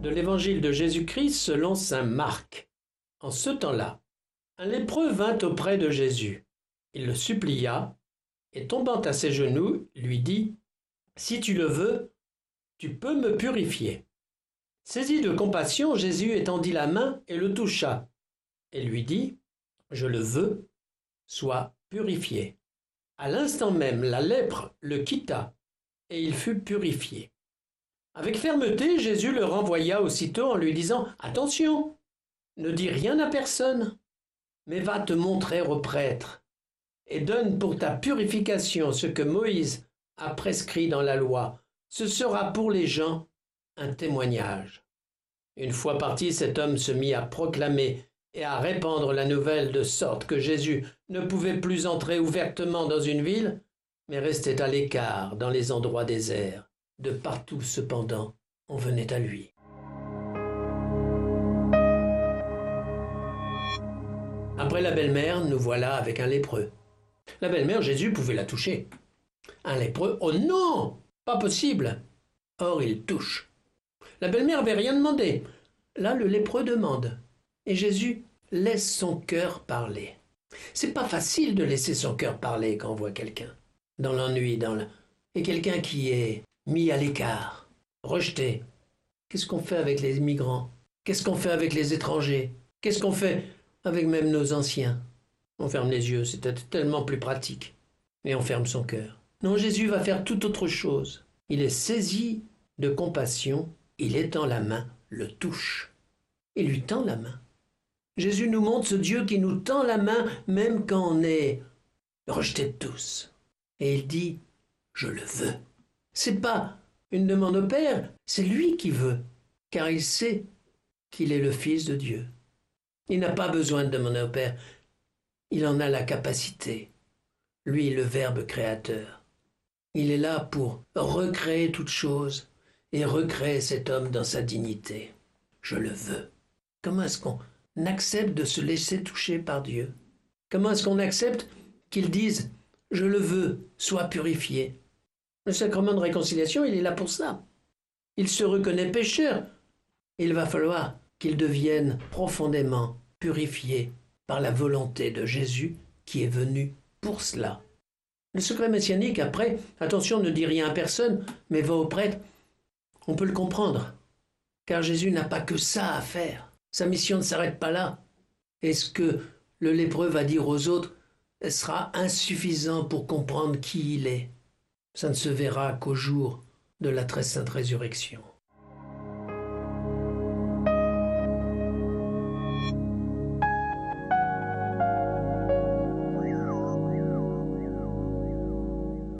de l'évangile de Jésus-Christ selon saint Marc. En ce temps-là, un lépreux vint auprès de Jésus. Il le supplia, et tombant à ses genoux, lui dit Si tu le veux, tu peux me purifier. Saisi de compassion, Jésus étendit la main et le toucha, et lui dit Je le veux, sois purifié. À l'instant même, la lèpre le quitta, et il fut purifié. Avec fermeté, Jésus le renvoya aussitôt en lui disant Attention, ne dis rien à personne, mais va te montrer au prêtre, et donne pour ta purification ce que Moïse a prescrit dans la loi. Ce sera pour les gens un témoignage. Une fois parti, cet homme se mit à proclamer et à répandre la nouvelle de sorte que Jésus ne pouvait plus entrer ouvertement dans une ville, mais restait à l'écart dans les endroits déserts. De partout, cependant, on venait à lui. Après la belle-mère, nous voilà avec un lépreux. La belle-mère, Jésus pouvait la toucher. Un lépreux, oh non Pas possible Or, il touche. La belle-mère n'avait rien demandé. Là, le lépreux demande. Et Jésus laisse son cœur parler. C'est pas facile de laisser son cœur parler quand on voit quelqu'un. Dans l'ennui, dans le... Et quelqu'un qui est mis à l'écart, rejeté. Qu'est-ce qu'on fait avec les immigrants? Qu'est-ce qu'on fait avec les étrangers? Qu'est-ce qu'on fait avec même nos anciens? On ferme les yeux, c'est tellement plus pratique. Et on ferme son cœur. Non, Jésus va faire tout autre chose. Il est saisi de compassion, il étend la main, le touche. Il lui tend la main. Jésus nous montre ce Dieu qui nous tend la main même quand on est rejeté de tous. Et il dit Je le veux. C'est pas une demande au Père, c'est lui qui veut, car il sait qu'il est le Fils de Dieu. Il n'a pas besoin de demander au Père, il en a la capacité. Lui, le Verbe créateur. Il est là pour recréer toute chose et recréer cet homme dans sa dignité. Je le veux. Comment est-ce qu'on accepte de se laisser toucher par Dieu? Comment est-ce qu'on accepte qu'il dise Je le veux, sois purifié le sacrement de réconciliation, il est là pour ça. Il se reconnaît pécheur. Il va falloir qu'il devienne profondément purifié par la volonté de Jésus qui est venu pour cela. Le secret messianique, après, attention, ne dit rien à personne, mais va au prêtre, on peut le comprendre. Car Jésus n'a pas que ça à faire. Sa mission ne s'arrête pas là. Et ce que le lépreux va dire aux autres sera insuffisant pour comprendre qui il est ça ne se verra qu'au jour de la très sainte résurrection.